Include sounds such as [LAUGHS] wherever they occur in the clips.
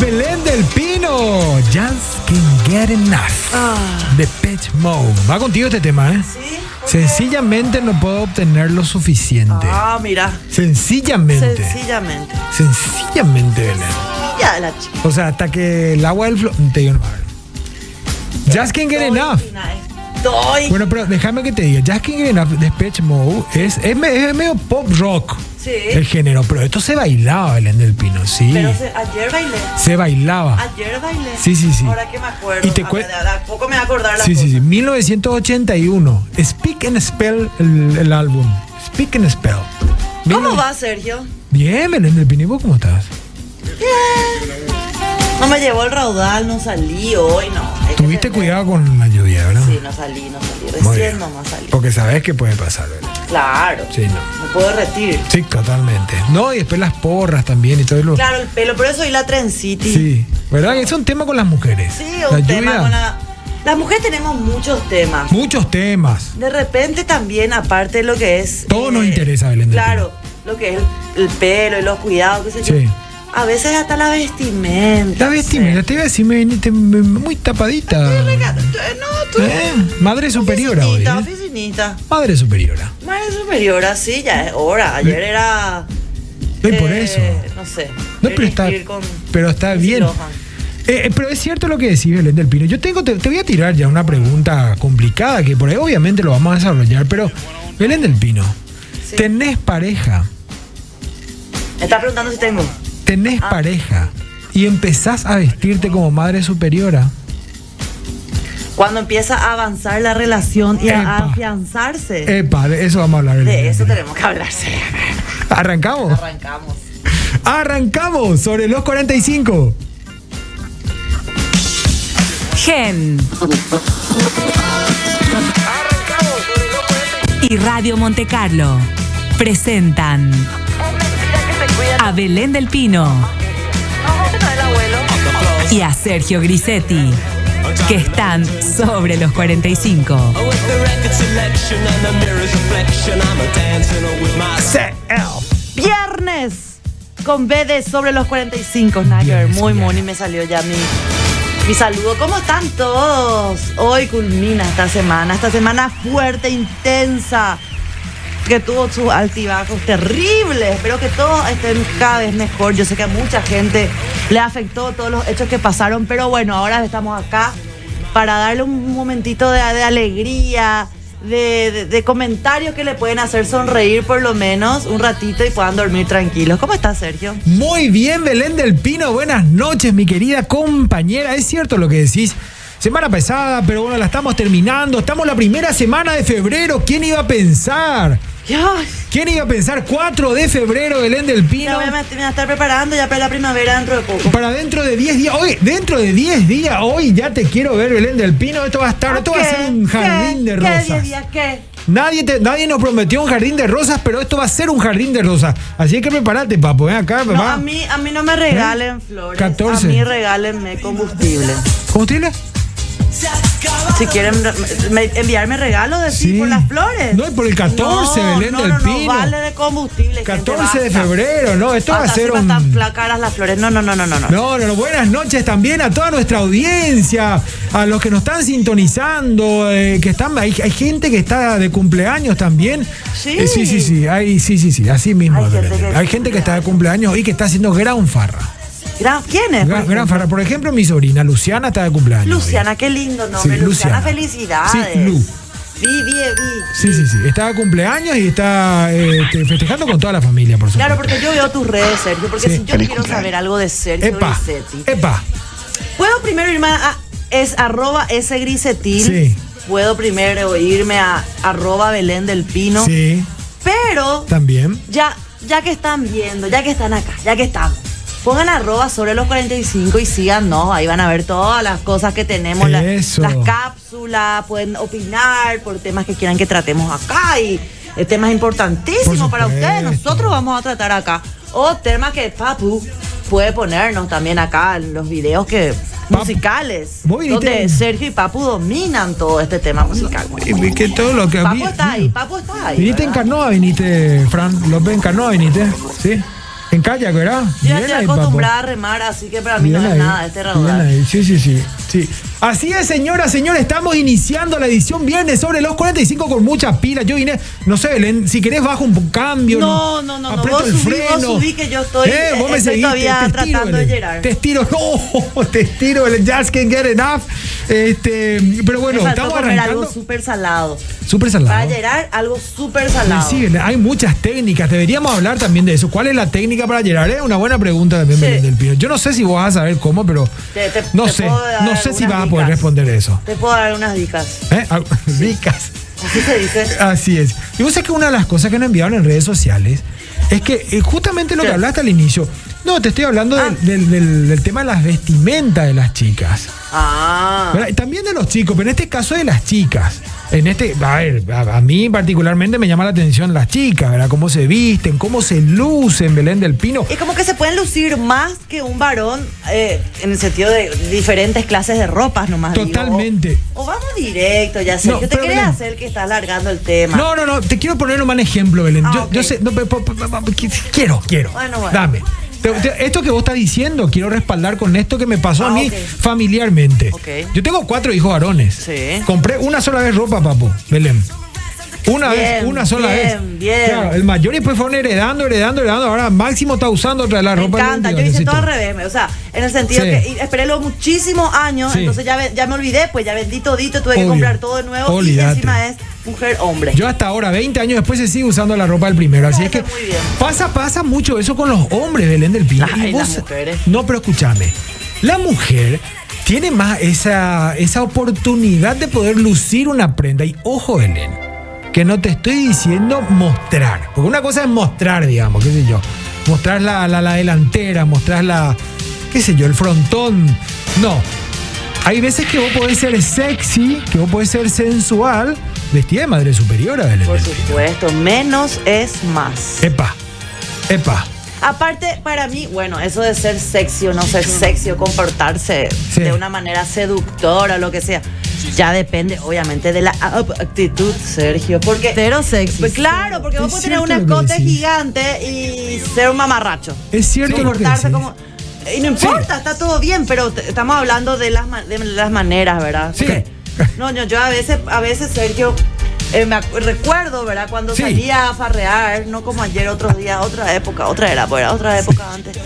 Belén del Pino. Just can't get enough. Ah. De Pitch Mode. Va contigo este tema, ¿eh? ¿Sí? Sencillamente no puedo obtener lo suficiente. Ah, mira. Sencillamente. Sencillamente. Sencillamente, Belén. Ya la chica. O sea, hasta que el agua del flo... Te digo nomás. Just can't get enough. Bueno, pero déjame que te diga, Just Can't Get Enough de Pitch Mode es, es, es medio pop rock. Sí. El género, pero esto se bailaba, Belén del Pino, sí. Pero se- ayer bailé. Se bailaba. Ayer bailé. Sí, sí, sí. Ahora que me acuerdo. Y te A ver, a poco me voy a acordar la Sí, sí, sí. 1981. Speak and Spell el, el álbum. Speak and Spell. ¿Cómo va, Sergio? Bien, Belén del Pino. ¿Y vos cómo estás? No me llevó el raudal, no salí hoy, no. Tuviste cuidado con la lluvia, ¿verdad? Sí, no salí, no salí. Muy Recién bien. nomás salí. Porque sabes que puede pasar, Belén. Claro. Sí, no. Me puedo retirar. Sí, totalmente. No, y después las porras también y todo lo. Claro, el pelo, por eso y la trencity. Sí, ¿verdad? Es un tema con las mujeres. Sí, La un tema lluvia, con la... Las mujeres tenemos muchos temas. Muchos temas. De repente también, aparte de lo que es... eh, Todo nos interesa, Belén Claro, lo que es el, el pelo y los cuidados, qué sé Sí. A veces hasta la vestimenta. La vestimenta, te iba a decir, me viniste muy tapadita. No, tú... Eh, Madre superiora hoy. ¿eh? oficinista. Madre superiora. Madre superiora, sí, ya es hora. Ayer era... No, y por eh, eso. No sé. No, pero está, con- pero está bien. Eh, eh, pero es cierto lo que decís, Belén del Pino. Yo tengo, te, te voy a tirar ya una pregunta complicada que por ahí obviamente lo vamos a desarrollar, pero Belén del Pino, Sí. ¿tenés pareja? Me está preguntando si tengo. ¿Tenés Ah. pareja? Y empezás a vestirte como madre superiora. Cuando empieza a avanzar la relación y a afianzarse. Epa, de eso vamos a hablar. De eso tenemos que hablar. ¿Arrancamos? Arrancamos. Arrancamos sobre los 45. Gen. Y Radio Monte Carlo presentan a Belén del Pino y a Sergio Grisetti, que están sobre los 45. With the record selection and the mirror's reflection, I'm a dancing with myself. Viernes con B de sobre los 45. Nada que ver, Viernes, muy money me salió ya mi, mi saludo. ¿Cómo están todos? Hoy culmina esta semana, esta semana fuerte, intensa, que tuvo sus altibajos terribles. Espero que todos estén cada vez mejor. Yo sé que a mucha gente le afectó todos los hechos que pasaron, pero bueno, ahora estamos acá para darle un momentito de, alegría. De- de comentarios que le pueden hacer sonreír por lo menos un ratito y puedan dormir tranquilos. ¿Cómo estás, Sergio? Muy bien, Belén del Pino. Buenas noches, mi querida compañera. Es cierto lo que decís. Semana pesada, pero bueno, la estamos terminando. Estamos la primera semana de febrero. ¿Quién iba a pensar? ¿Quién iba a pensar? 4 de febrero, Belén del ya Pino. voy a, me voy a estar preparando ya para la primavera dentro de poco. Para dentro de 10 días. Hoy, dentro de 10 días, hoy ya te quiero ver, Belén del Pino. Esto va a estar, esto va a ¿Qué? ser un jardín ¿Qué? de ¿Qué? rosas. ¿Diez días qué? Nadie, te- nadie nos prometió un jardín de rosas, pero esto va a ser un jardín de rosas. Así que prepárate, papo. Ven acá, No, va. a mí, a mí no me regalen flores. 14. A mí regálenme combustible. ¿Combustible? Si quieren me- enviarme regalos de sí, por las flores. No, y por el 14, no, Belén no, del no, Pino. No, vale de combustible. 14 de febrero, ¿no? Esto va a ser un... Cla- caras las flores. No, no, no, no, no. no. No, no, no, buenas noches también a toda nuestra audiencia, a los que nos están sintonizando, eh, que están, hay, hay gente que está de cumpleaños también. Sí. Eh, sí, sí, sí, hay, sí, sí, sí, así mismo. Hay gente que- Hay gente que está de cumpleaños y que está haciendo gran farra. Gran- ¿Quién es? por Gran, gran ejemplo? farra. Por ejemplo, mi sobrina Luciana está de cumpleaños. hoy. Luciana, qué lindo nombre. Sí, Luciana, Luciana. felicidades. Sí, Lu. Vi, vi, vi. Sí, sí, sí. Está de cumpleaños y está eh, este, festejando con toda la familia, por supuesto. Claro, porque yo veo tus redes, Sergio. Porque Sí. si yo quiero saber algo de Sergio Epa, Grisetti, epa. puedo primero irme a es arroba ese grisetil. Sí. Puedo primero irme a arroba Belén del Pino. Sí, Pero también. ya, ya que están viendo, ya que están acá, ya que estamos. Pongan arroba sobre los 45 y síganos. Ahí van a ver todas las cosas que tenemos, la- las cápsulas, pueden opinar por temas que quieran que tratemos acá y eh, temas importantísimos Por para ustedes. Nosotros vamos a tratar acá. O temas que Papu puede ponernos también acá en los videos que musicales. viniste- Donde Sergio y Papu dominan todo este tema musical. Y que todo lo que Papu vi- está ahí, Papu está ahí. Viniste en ¿verdad? canoa, viniste, Fran López, en canoa viniste, ¿sí? En kayak, ¿verdad? Yo ya estoy acostumbrada a remar, así que para mí Bien no es ahí, nada este raudal. ahí. Sí, sí, sí, sí. Así es, señora, señores, estamos iniciando la edición viernes sobre los 45 con mucha pila. Yo vine, no sé, Belén, si querés bajo un cambio. No, no, no, no, vos el subí, vos freno. subí que yo estoy- Eh, vos me estoy todavía te- te estiro, tratando de llegar. Te estiro, no, [LAUGHS] te estiro, Belén, just can't get enough. Este, pero bueno, Me estamos comer arrancando. algo súper salado. Súper Para salado. Gerard, algo súper salado. sí, hay muchas técnicas. Deberíamos hablar también de eso. ¿Cuál es la técnica para llegar? Es una buena pregunta también, Sí. Del Pino. Yo no sé si vos vas a saber cómo, pero Te- no te sé. No sé si vas a poder dicas. responder eso. Te puedo dar unas dicas. ¿Eh? Ah, [LAUGHS] Ricas. Así se dice. Así es. Y vos sabés que una de las cosas que nos enviaron en redes sociales es que eh, justamente lo que hablaste al inicio. No, te estoy hablando del, Ah. del- del- del tema de las vestimentas de las chicas. Ah. También de los chicos, pero en este caso de las chicas. En este, a ver, a, a mí particularmente me llama la atención las chicas, ¿verdad? Cómo se visten, cómo se lucen, Belén del Pino. Es como que se pueden lucir más que un varón eh, en el sentido de diferentes clases de ropas nomás. digo. Totalmente. O, o vamos directo, ya sé. No, Yo te quería Belén. hacer que está alargando el tema. No, no, no, te quiero poner un mal ejemplo, Belén. Ah, yo, ok. yo sé, no, quiero, quiero. Bueno, bueno. Dame. Esto que vos estás diciendo, quiero respaldar con esto que me pasó a Ah, mí familiarmente. Yo tengo cuatro hijos varones. Sí. Compré una sola vez ropa, papu, Belén. Una Bien, vez, una sola bien, vez. bien. Claro, el mayor y después fueron heredando, heredando, heredando. Ahora Máximo está usando otra de la Me ropa. encanta, yo hice todo al revés, o sea, en el sentido Sí. que esperé luego muchísimos años, Sí. entonces ya, ya me olvidé, pues ya vendí todito, tuve que comprar todo de nuevo y encima es mujer-hombre. Yo hasta ahora, 20 años después, se sigue usando la ropa del primero. Así es que pasa, pasa mucho eso con los hombres, Belén del Pino. Ay, Y las mujeres. No, pero escúchame. La mujer tiene más esa, esa oportunidad de poder lucir una prenda. Y ojo, Belén, que no te estoy diciendo mostrar. Porque una cosa es mostrar, digamos, qué sé yo. Mostrar la, la, la delantera, mostrar la, qué sé yo, el frontón. No. Hay veces que vos podés ser sexy, que vos podés ser sensual, vestida de madre superiora, Belén. Por del Pino. supuesto, menos es más. Epa, epa. Aparte, para mí, bueno, eso de ser sexy o no ser sexy o comportarse Sí. de una manera seductora, lo que sea, ya depende, obviamente, de la actitud, Sergio. Porque. Cero sexy. Pues claro, porque vos podés tener un escote gigante y ser un mamarracho. Es cierto lo que comportarse como. Y no importa, está todo bien, pero estamos hablando de las, ma- de las maneras, ¿verdad? Sí. Porque- No, no, yo a veces, a veces, Sergio, eh, me recuerdo, ¿verdad? Cuando Sí. salía a farrear, no como ayer, otros días, otra época, otra era, pues, era otra época antes.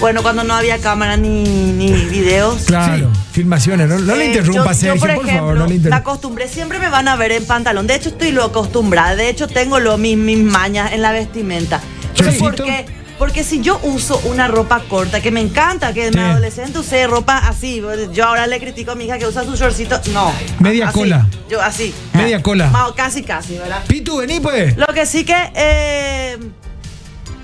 Bueno, cuando no había cámara ni, ni videos. Claro, filmaciones. No, no le Eh, interrumpa, yo- yo, Sergio, por, ejemplo, favor, no le la interrumpa. costumbre, siempre me van a ver en pantalón. De hecho, estoy lo acostumbrada. De hecho, tengo lo, mis, mis mañas en la vestimenta. Pero ¿por Chorcito. qué? Porque si yo uso una ropa corta, que me encanta, que mi adolescente usé ropa así. Yo ahora le critico a mi hija que usa su shortcito. No. Media así. cola. Yo así. Media cola. Casi, casi, ¿verdad? Pitu, vení pues. Lo que sí que. eh,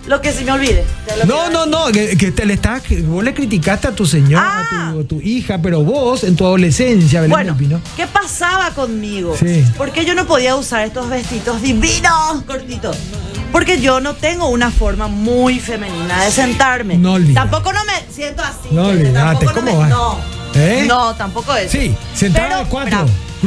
lo que sí me olvide. No, no, no, que, que te le estás, vos le criticaste a tu señora, Ah. a, tu, a tu hija, pero vos en tu adolescencia, Belén Bueno. ¿qué pasaba conmigo? Sí. ¿Por qué yo no podía usar estos vestidos divinos, cortitos? Porque yo no tengo una forma muy femenina de sentarme. No olvides. Tampoco no me siento así. No olvidate, ¿cómo no me- No. ¿Eh? No, tampoco eso. Sí, sentada de cuatro.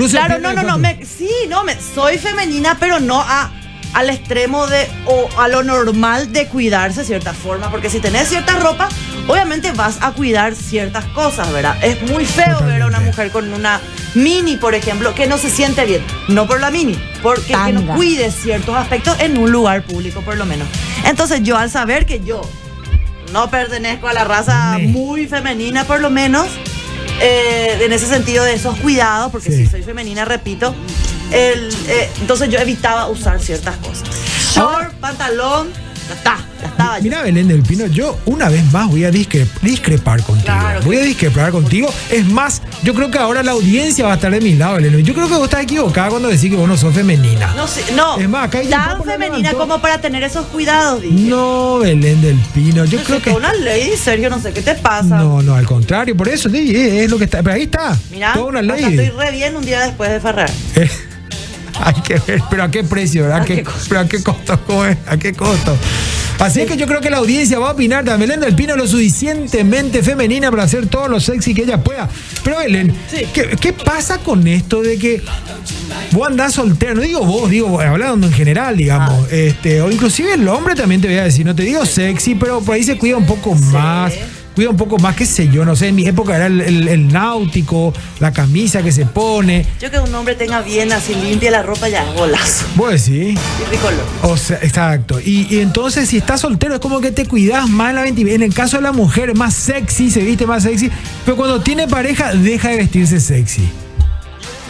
Claro, no, no, no. Me, sí, no, me, soy femenina, pero no a, al extremo de o a lo normal de cuidarse de cierta forma. Porque si tenés cierta ropa, obviamente vas a cuidar ciertas cosas, ¿verdad? Es muy feo ver a una mujer con una mini, por ejemplo, que no se siente bien. No por la mini, porque que no cuide ciertos aspectos en un lugar público, por lo menos. Entonces, yo al saber que yo no pertenezco a la raza muy femenina, por lo menos, eh, en ese sentido de esos cuidados, porque Sí. si soy femenina, repito, el, eh, entonces yo evitaba usar ciertas cosas. Short, pantalón, ya está, ya estaba. Mira, Belén del Pino, yo una vez más voy a discre- discrepar contigo. Claro voy a discrepar contigo. Es más, yo creo que ahora la audiencia va a estar de mi lado, Belén. Yo creo que vos estás equivocada cuando decís que vos no sos femenina. No sé, no, Es más, acá hay tan femenina como para tener esos cuidados, dije. No, Belén del Pino, yo creo que... una lady, Sergio, no sé qué te pasa. No, no, al contrario, por eso es, lo que está. Pero ahí está. Mira, toda una ley. estoy re bien un día después de Ferrer. Hay que ver, pero a qué precio, ¿verdad? ¿A ¿A qué- pero a qué costo, ¿Cómo es? ¿A qué costo? Así que yo creo que la audiencia va a opinar de Belén del Pino lo suficientemente femenina para hacer todo lo sexy que ella pueda. Pero Belén, Sí. ¿qué, qué pasa con esto de que vos andás soltero? No digo vos, digo hablando en general, digamos. Ah. Este, o inclusive el hombre también te voy a decir, no te digo sexy, pero por ahí se cuida un poco más. Cuida un poco más, qué sé yo, no sé, en mi época era el, el- el náutico, la camisa que se pone. Yo que un hombre tenga bien así limpia la ropa ya es golazo. Vos decís. Y tricolor. O sea, exacto. Y, y entonces, si estás soltero, es como que te cuidas más en la vestimenta. En el caso de la mujer, es más sexy, se viste más sexy. Pero cuando tiene pareja, deja de vestirse sexy.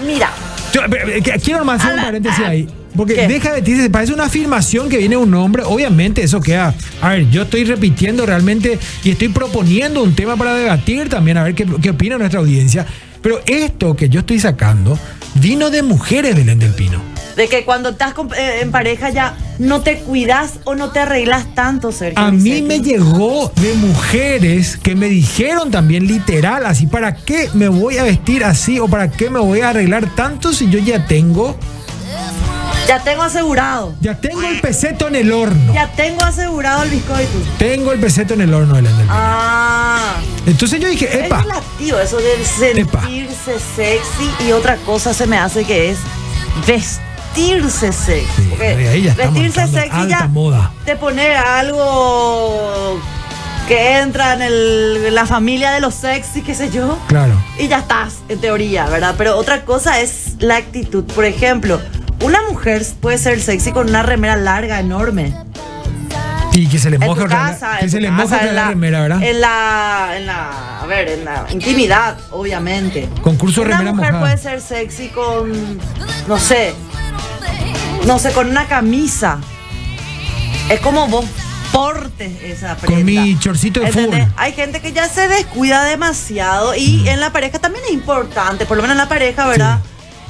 Mira, Yo, pero, eh, quiero nomás hacer un paréntesis ah, ahí. Porque ¿qué? deja de vestirse, parece una afirmación que viene de un hombre. Obviamente, eso queda. A ver, yo estoy repitiendo realmente y estoy proponiendo un tema para debatir también, a ver qué, qué opina nuestra audiencia. Pero esto que yo estoy sacando vino de mujeres, Belén del Pino. de que cuando estás con- eh, en pareja ya no te cuidas o no te arreglas tanto, Sergio. A mí me llegó de mujeres que me dijeron también literal así, ¿para qué me voy a vestir así o para qué me voy a arreglar tanto si yo ya tengo, Ya tengo asegurado. ya tengo el peseto en el horno? Ya tengo asegurado el bizcocho. Tengo el peseto en el horno, del Pino. Ah. Entonces yo dije, Es epa, relativo eso de Epa. sentirse sexy y otra cosa se me hace que es vestirse sexy. Sí, Porque vestirse sexy ya moda. te pone algo que entra en el- la familia de los sexy, qué sé yo. claro. Y ya estás, en teoría, ¿verdad? Pero otra cosa es la actitud. Por ejemplo, una mujer puede ser sexy con una remera larga, enorme. Y que se le moje casa, que se le en la remera, ¿verdad? En la, en la, a ver, en la intimidad, obviamente. Concurso de Una remera mujer mojada. puede ser sexy con, no sé, no sé, con una camisa. Es como vos portes esa prenda. Con mi chorcito de ¿Entendés? fútbol. Hay gente que ya se descuida demasiado y en la pareja también es importante, por lo menos en la pareja, ¿verdad?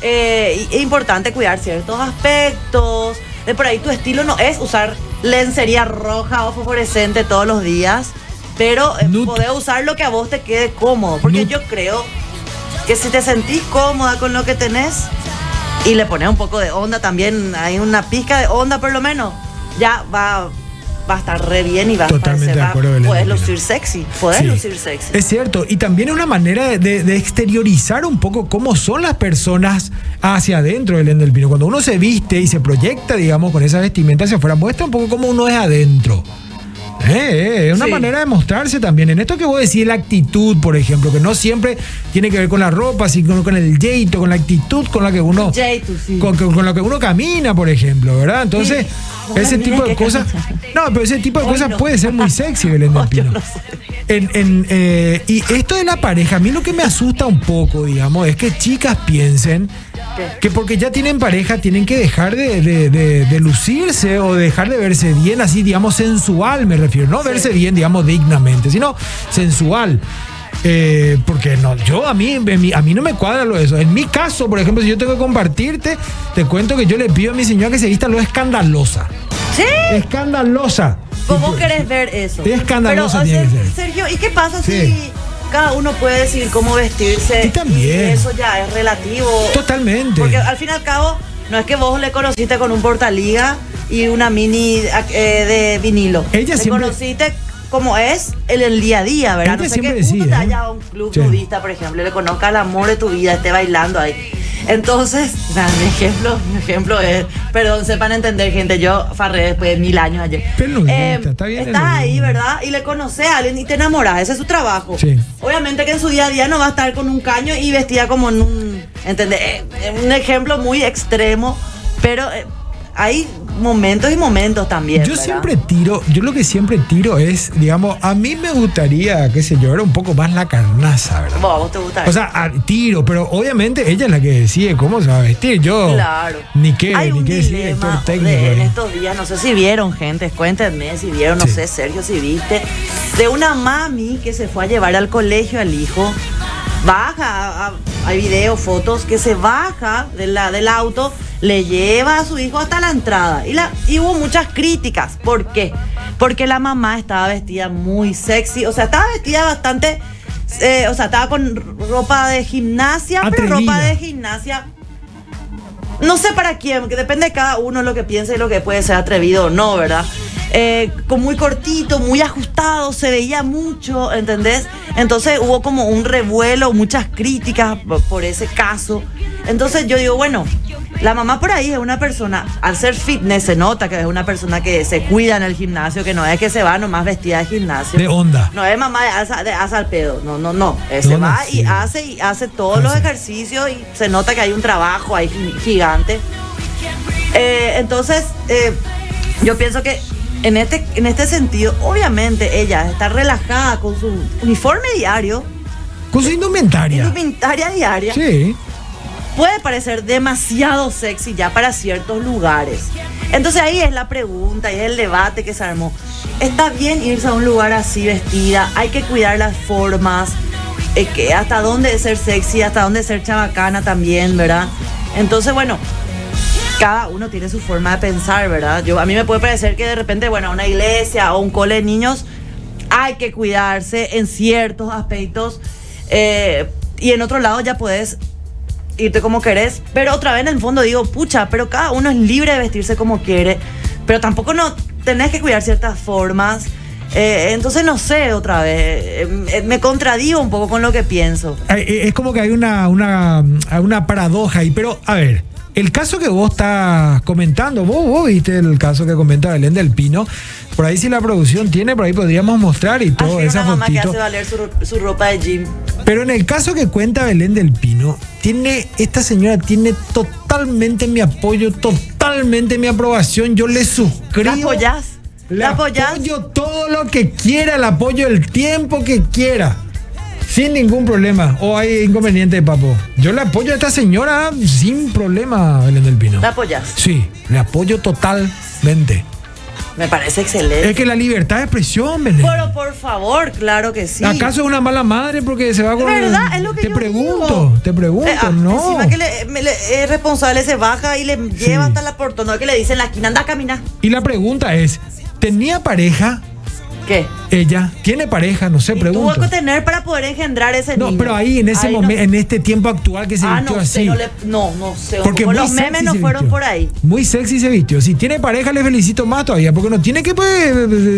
Eh, es importante cuidar ciertos aspectos. De por ahí tu estilo no es usar lencería roja o fosforescente todos los días, pero eh, podés usar lo que a vos te quede cómodo. Porque yo creo que si te sentís cómoda con lo que tenés y le pones un poco de onda también, hay una pizca de onda por lo menos, ya va, va a estar re bien y va Totalmente a de parecer, va- acuerdo, puedes lucir sexy, puedes Sí. lucir sexy. Es cierto, y también es una manera de, de- de exteriorizar un poco cómo son las personas hacia adentro del del Pino. Cuando uno se viste y se proyecta, digamos, con esa vestimenta hacia afuera, muestra un poco cómo uno es adentro. Eh, eh, una manera de mostrarse también. En esto que vos decís, la actitud, por ejemplo, que no siempre tiene que ver con la ropa, sino con el jeito, con la actitud con la que uno Jeito, sí. con, con- con lo que uno camina, por ejemplo, ¿verdad? Entonces, Sí. ese tipo de cosas. No, pero ese tipo de cosas no. puede ser muy sexy, Belén del [LAUGHS] Pino. no sé. En- en, eh, y esto de la pareja, a mí lo que me asusta un poco, digamos, es que chicas piensen que porque ya tienen pareja tienen que dejar de, de- de- de lucirse o dejar de verse bien, así, digamos, sensual, me refiero. No verse bien, digamos, dignamente, sino sensual. Eh, porque no, yo a mí, a mí no me cuadra lo de eso. En mi caso, por ejemplo, si yo tengo que compartirte, te cuento que yo le pido a mi señora que se vista lo escandalosa. Sí, Escandalosa. vos querés ver eso. Es escandalosa Pero, o sea, que ser. Sergio, ¿y qué pasa Sí. si cada uno puede decidir cómo vestirse? Y también. eso ya es relativo. Totalmente. Porque al fin y al cabo, no es que vos le conociste con un portaliga y una mini eh, de vinilo. Ella le siempre- conociste como es en el día a día, ¿verdad? Ella no sé siempre que uno decía, te ¿eh? vaya a un club Sí. nudista, por ejemplo, y le conozca el amor de tu vida, esté bailando ahí. Entonces, nada, mi ejemplo, mi ejemplo es, perdón, sepan entender, gente, yo farré después de mil años ayer. Pero nudista, está bien Estás ahí. ¿verdad? Y le conoces a alguien y te enamoras, ese es su trabajo. Sí. Obviamente que en su día a día no va a estar con un caño y vestida como en un, ¿entendés? Eh, eh, un ejemplo muy extremo, pero eh, hay momentos y momentos también. Yo ¿verdad? siempre tiro, yo lo que siempre tiro es, digamos, a mí me gustaría, qué sé yo, era un poco más la carnaza, ¿verdad? Vos, vos te gusta O sea, a- tiro, pero obviamente ella es la que decide cómo se va a vestir. Yo, Claro. ni qué, Hay ni un qué decir, dilema director técnico. de- en ahí. estos días, no sé si vieron, gente, cuéntenme si vieron, no Sí. sé, Sergio, si viste, de una mami que se fue a llevar al colegio al hijo. Baja, hay videos, fotos, que se baja de la, del auto, le lleva a su hijo hasta la entrada. Y, la, y hubo muchas críticas. ¿Por qué? Porque la mamá estaba vestida muy sexy, o sea, estaba vestida bastante, eh, o sea, estaba con ropa de gimnasia, pero ropa de gimnasia no sé para quién, que depende de cada uno lo que piensa y lo que puede ser atrevido o no, ¿verdad? Eh, con muy cortito, muy ajustado, se veía mucho, ¿entendés? Entonces hubo como un revuelo, muchas críticas por- ese caso. Entonces yo digo, bueno, la mamá por ahí es una persona, al ser fitness se nota que es una persona que se cuida en el gimnasio, que no es que se va nomás vestida de gimnasio. De onda. No es mamá de asa, de asa al pedo, no, no, no. Eh, se va sí. y hace y hace todos los ejercicios y se nota que hay un trabajo ahí gi- gigante. Eh, entonces, eh, yo pienso que en este, en este sentido, obviamente ella está relajada con su uniforme diario, Con su indumentaria. indumentaria diaria, Sí. puede parecer demasiado sexy ya para ciertos lugares. Entonces ahí es la pregunta y es el debate que se armó. ¿Está bien irse a un lugar así vestida? Hay que cuidar las formas. eh, que hasta dónde es ser sexy, hasta dónde es ser chabacana también, ¿verdad? Entonces, bueno, cada uno tiene su forma de pensar, ¿verdad? Yo, a mí me puede parecer que de repente, bueno, una iglesia o un cole de niños hay que cuidarse en ciertos aspectos eh, y en otro lado ya puedes irte como querés, pero otra vez en el fondo digo, pucha, pero cada uno es libre de vestirse como quiere, pero tampoco no tenés que cuidar ciertas formas. Eh, entonces no sé otra vez, eh, me contradigo un poco con lo que pienso. Es como que hay una, una, una paradoja ahí, pero a ver, el caso que vos estás comentando, vos, vos viste el caso que comenta Belén del Pino, por ahí si la producción tiene, por ahí podríamos mostrar y todo esa una mamá que hace valer su, ro- su ropa de gym. Pero en el caso que cuenta Belén del Pino, tiene, esta señora tiene totalmente mi apoyo, totalmente mi aprobación. Yo le suscribo. ¿La apoyás? Le ¿La apoyás? apoyo todo lo que quiera, le apoyo el tiempo que quiera. Sin ningún problema. O hay inconveniente, papo. Yo le apoyo a esta señora sin problema, Belén del Pino. ¿La apoyás? Sí, le apoyo totalmente. Me parece excelente. Es que la libertad de expresión, Belén. Pero por favor, claro que sí. ¿Acaso es una mala madre porque se va con verdad, es lo que Te yo pregunto, digo. te pregunto, Eh, ah, no. Encima que le, me- le- es responsable, se baja y le lleva hasta la portón, no que le dice en la esquina, anda a caminar. Y la pregunta es, ¿tenía pareja? ¿Qué? Ella tiene pareja, no sé, Tuvo pregunto. que tener para poder engendrar ese No, niño. pero ahí en ese no- momento, en este tiempo actual que se Ah, vistió no sé, así. no, le- no, no sé. Porque muy los memes no fueron vistió. por ahí. Muy sexy se vistió. Si tiene pareja, le felicito más todavía, porque no tiene que pues,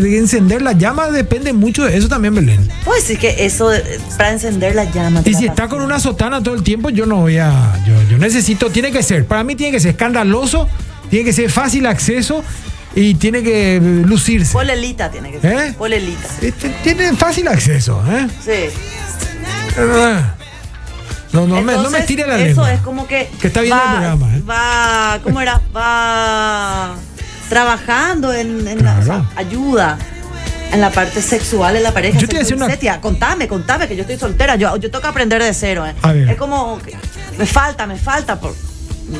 encender la llama, depende mucho de eso también, Belén. Pues sí que eso para encender la llama. Y si está con una sotana todo el tiempo, yo no voy a. Yo, yo necesito, tiene que ser, para mí tiene que ser escandaloso, tiene que ser fácil acceso y tiene que lucirse. Polelita tiene que ser. ¿Eh? Polelita. Este, Tiene fácil acceso, ¿eh? Sí. No, no, me, no me estire la Eso lengua. es como que. Que está viendo el programa, ¿eh? Va, ¿cómo era? Va trabajando en, en la- Claro. o sea, ayuda en la parte sexual en la pareja. Yo te voy a decir una- Setia, Contame, contame, que yo estoy soltera. Yo, yo tengo que aprender de cero. ¿eh? Es como. me falta, me falta. Por,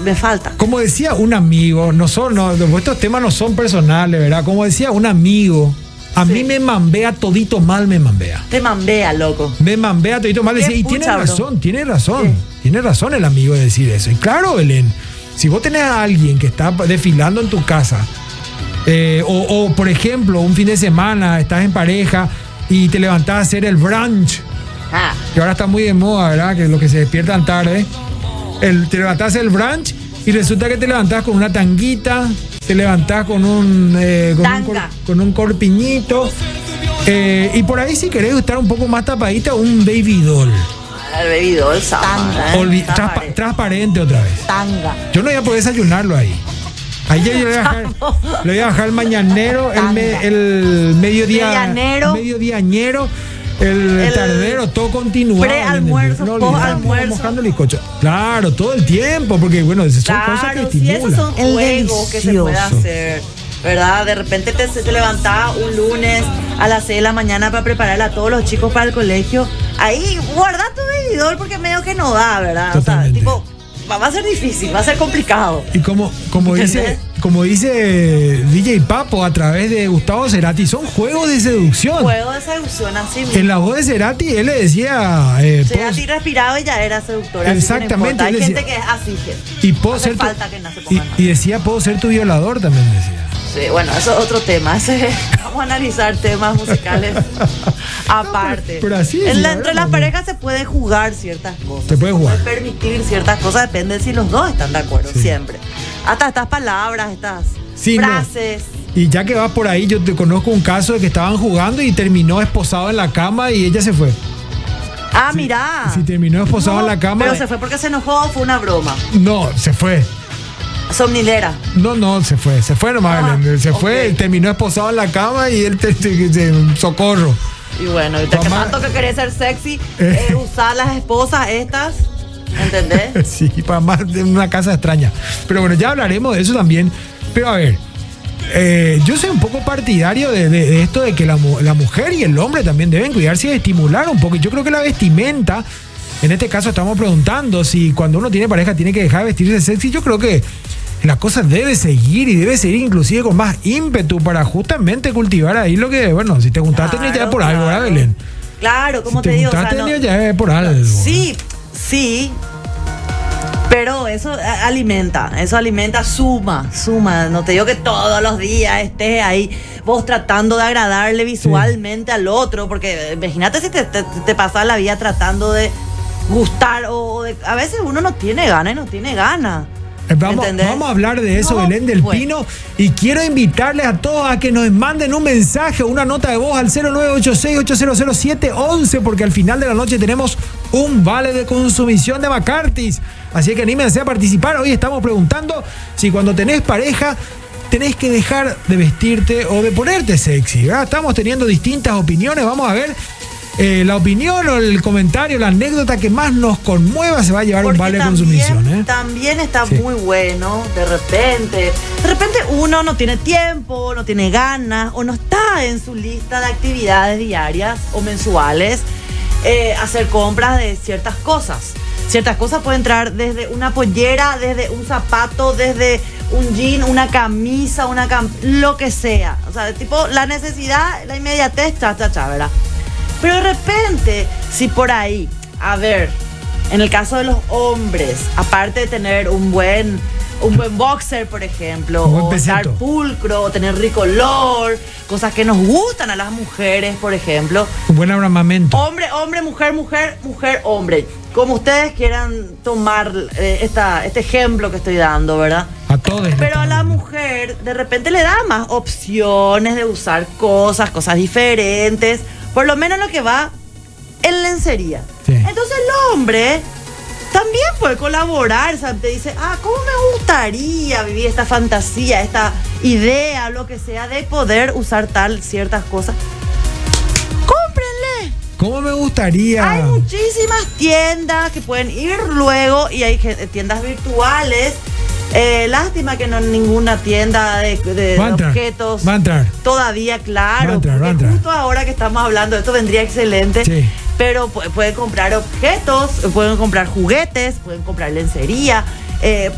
me falta. Como decía un amigo, no son, no, estos temas no son personales, ¿verdad? Como decía un amigo, a Sí. mí me mambea todito mal, me mambea. Te mambea, loco. Me mambea todito mal. Decía, y tiene bro. razón, tiene razón. Sí. Tiene razón el amigo de decir eso. Y claro, Belén, si vos tenés a alguien que está desfilando en tu casa, eh, o, o, por ejemplo, un fin de semana estás en pareja y te levantás a hacer el brunch, Ah, que ahora está muy de moda, ¿verdad? Que los que se despiertan tarde. El, te levantás el brunch y resulta que te levantás con una tanguita, te levantás con un, eh, con, un cor- con un corpiñito. eh, y por ahí si querés estar un poco más tapadita, un baby doll. el bebido, el Tanga. Olvi- transpa- transparente otra vez. Tanga. Yo no voy a poder desayunarlo ahí. Ahí yo le voy a dejar, [LAUGHS] le voy a dejar el mañanero, el, me- el mediodía. Medianero. Mediodiañero. El, El tardero, todo continuado. prealmuerzo, No postalmuerzo. mojando el bizcocho. Claro, todo el tiempo, porque bueno, son cosas que Claro, si esos estimulan. son El juegos que se puede delicioso. hacer. ¿Verdad? De repente te, te levantás un lunes a las 6 de la mañana para preparar a todos los chicos para el colegio. Ahí guarda tu bebidor porque medio que no da, ¿verdad? O sea, Totalmente. tipo, va, a ser difícil, va a ser complicado. Y como, como dice, como dice DJ Papo a través de Gustavo Cerati, son juegos de seducción. Juego de seducción así mismo. En la voz de Cerati, él le decía. eh, Si a puedo- ti respirado y ya era seductora. así que no Exactamente. Hay gente decía- que es así, gente. y puedo ser tu- falta que no se y decía, puedo ser tu violador también decía. Sí, bueno, eso es otro tema. Ese- vamos a analizar temas musicales [LAUGHS] aparte. pero así, En sí, la- entre las no. parejas se puede jugar ciertas cosas. Se puede jugar. permitir ciertas cosas, depende de si los dos están de acuerdo, Sí. siempre. Hasta estas palabras, estas Sí, no. frases. Y ya que vas por ahí, yo te conozco un caso de que estaban jugando y terminó esposado en la cama y ella se fue. Ah, mirá. Si terminó esposado No, en la cama. Pero se fue porque se enojó o fue una broma. No, se fue. Somnilera. No, no, se fue. Se fue nomás. Belén. se fue, terminó esposado en la cama y él te, te- te- socorro. Y bueno, y te que tanto que querés ser sexy, Eh. eh, [LAUGHS] usar las esposas estas, ¿entendés? [LAUGHS] Sí, para más de una casa extraña. Pero bueno, ya hablaremos de eso también. Pero a ver, eh, yo soy un poco partidario de, de- de esto de que la, la mujer y el hombre también deben cuidarse y estimular un poco. Yo creo que la vestimenta, en este caso estamos preguntando si cuando uno tiene pareja tiene que dejar de vestirse sexy. Yo creo que la cosa debe seguir y debe seguir inclusive con más ímpetu para justamente cultivar ahí lo que, bueno, si te juntaste ni Claro, por algo, ¿verdad, claro. Belén? Claro, como si te, te digo, o sea, juntaste no- ni ya por algo. Sí, sí. Pero eso alimenta, eso alimenta, suma, suma. No te digo que todos los días estés ahí vos tratando de agradarle visualmente al otro, porque imagínate si te, te, te pasas la vida tratando de gustar o de- a veces uno no tiene ganas y no tiene ganas. Eh, Vamos, vamos a hablar de eso, No, Belén del bueno. Pino. Y quiero invitarles a todos a que nos manden un mensaje o una nota de voz al 0986-800711, porque al final de la noche tenemos un vale de consumición de McCarthy's. Así que anímense a participar. Hoy estamos preguntando si cuando tenés pareja tenés que dejar de vestirte o de ponerte sexy. ¿verdad? Estamos teniendo distintas opiniones. Vamos a ver. Eh, la opinión o el comentario, la anécdota que más nos conmueva se va a llevar un Porque vale de también, consumición. ¿eh? también está Sí. muy bueno, de repente. De repente uno no tiene tiempo, no tiene ganas, o no está en su lista de actividades diarias o mensuales eh, hacer compras de ciertas cosas. Ciertas cosas pueden entrar desde una pollera, desde un zapato, desde un jean, una camisa, una cam lo que sea. O sea, tipo la necesidad, la inmediatez, cha, cha, cha, ¿verdad? Pero de repente, si por ahí, a ver, en el caso de los hombres, aparte de tener un buen, un buen boxer, por ejemplo, o estar pulcro, o tener rico olor, cosas que nos gustan a las mujeres, por ejemplo. Un buen armamento. Hombre, hombre, mujer, mujer, mujer, hombre. Como ustedes quieran tomar eh, esta, este ejemplo que estoy dando, ¿verdad? A todos. Pero a la mujer de repente le da más opciones de usar cosas, cosas diferentes, por lo menos lo que va en lencería. Sí. Entonces el hombre también puede colaborar, o sea, te dice, ah, ¿cómo me gustaría vivir esta fantasía, esta idea, lo que sea, de poder usar tal ciertas cosas? Cómprenle. ¿Cómo me gustaría? Hay muchísimas tiendas que pueden ir luego y hay tiendas virtuales. Eh, lástima que no ninguna tienda de, objetos. Todavía, claro. Porque entrar. justo ahora que estamos hablando esto vendría excelente. Sí. Pero pu- pueden comprar objetos, pueden comprar juguetes, pueden comprar lencería. eh,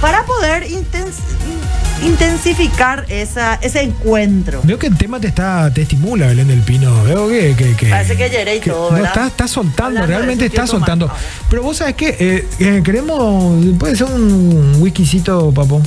para poder intens- in- intensificar esa, ese encuentro. Veo que el tema te está, te estimula, Belén del Pino. Veo que. que, que- Parece que lloré y que- todo, No, ¿verdad? está, está soltando, Hablando realmente está soltando. Pero vos sabés que eh, eh, queremos. Puede ser un whiskycito, papo.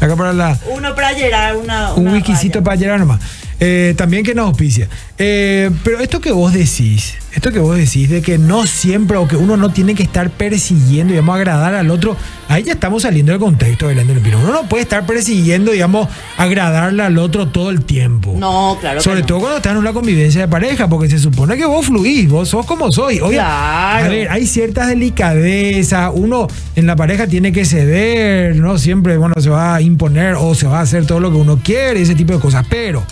Acá para la. Uno para llorar, una. Un una whiskycito raya. para llegar nomás. Eh, también que nos auspicia. Eh, pero esto que vos decís, esto que vos decís de que no siempre o que uno no tiene que estar persiguiendo, digamos, agradar al otro, ahí ya estamos saliendo del contexto del Pino. Uno no puede estar persiguiendo, digamos, agradarle al otro todo el tiempo. No, claro. que Sobre no. todo cuando estás en una convivencia de pareja, porque se supone que vos fluís, vos sos como soy. Oye, Claro. a ver, hay ciertas delicadezas, uno en la pareja tiene que ceder, no siempre, bueno, se va a imponer o se va a hacer todo lo que uno quiere, ese tipo de cosas, pero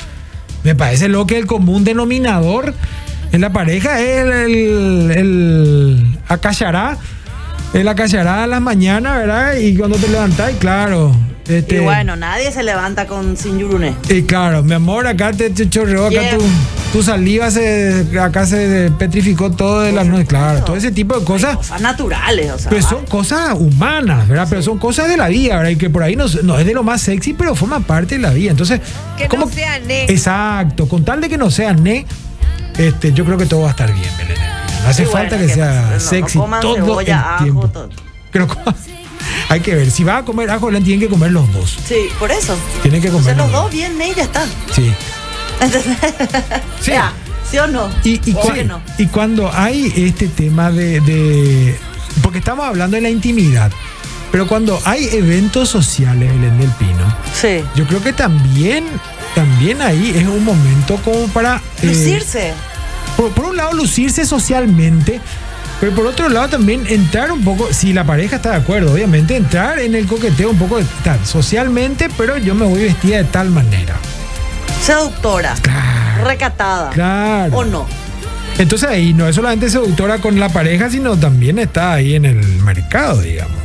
me parece lo que el común denominador en la pareja es el, el, el acallará, el acallará a las mañanas, ¿verdad? Y cuando te levantás, claro. Este, Y bueno, nadie se levanta con sin yuruné. y claro, mi amor, acá te, te chorreó, acá tu, tu saliva se, acá se petrificó todo de la noche, claro, todo ese tipo de cosas. Cosas naturales, o sea. Pero son cosas humanas, ¿verdad? Pero son cosas de la vida, ¿verdad? Y que por ahí no, no es de lo más sexy, pero forma parte de la vida. Entonces, Que ¿cómo- no sea ne. Exacto, con tal de que no sea ne, este, yo creo que todo va a estar bien, Belén. No hace bueno, falta que, que sea no- no sexy coman todo cebolla, el ajo, tiempo. todo. Que no coma- Hay que ver, si va a comer ajo, tienen que comer los dos. Sí, por eso. Tienen que comer Entonces los los dos bien, y ya está. Sí. Sí. Ya, ¿Sí o no? Y, y, ¿O cu- que no? y cuando hay este tema de, de- Porque estamos hablando de la intimidad. Pero cuando hay eventos sociales, Belén del Pino, Sí. yo creo que también, también ahí es un momento como para... eh, Lucirse. por, por un lado, lucirse socialmente, pero por otro lado también entrar un poco, si la pareja está de acuerdo, obviamente, entrar en el coqueteo un poco tal, socialmente, pero yo me voy vestida de tal manera. Seductora. Claro. Recatada. Claro. ¿O no? Entonces ahí no es solamente seductora con la pareja, sino también está ahí en el mercado, digamos.